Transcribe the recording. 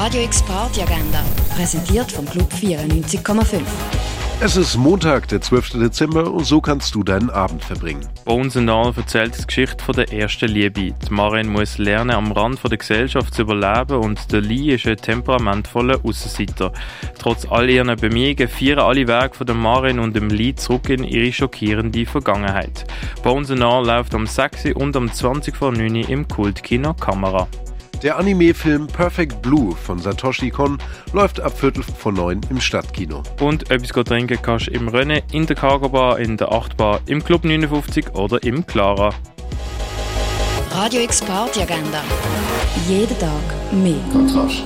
Radio X Party Agenda, präsentiert vom Club 94,5. Es ist Montag, der 12. Dezember und so kannst du deinen Abend verbringen. Bones All erzählt die Geschichte von der ersten Liebe. Die Marin muss lernen, am Rand der Gesellschaft zu überleben und der Lee ist ein temperamentvoller Aussenseiter. Trotz all ihren Bemühungen feiern alle Wege von der Marin und dem Lee zurück in ihre schockierende Vergangenheit. Bones All läuft am 6. und am 20 vor 9 im Kultkino Kamera. Der Anime-Film Perfect Blue von Satoshi Kon läuft ab Viertel vor neun im Stadtkino. Und etwas trinken kannst du im Rennen, in der Cargo Bar, in der 8 Bar, im Club 59 oder im Clara. Radio X Party Agenda. Jeden Tag mehr. Kontrast.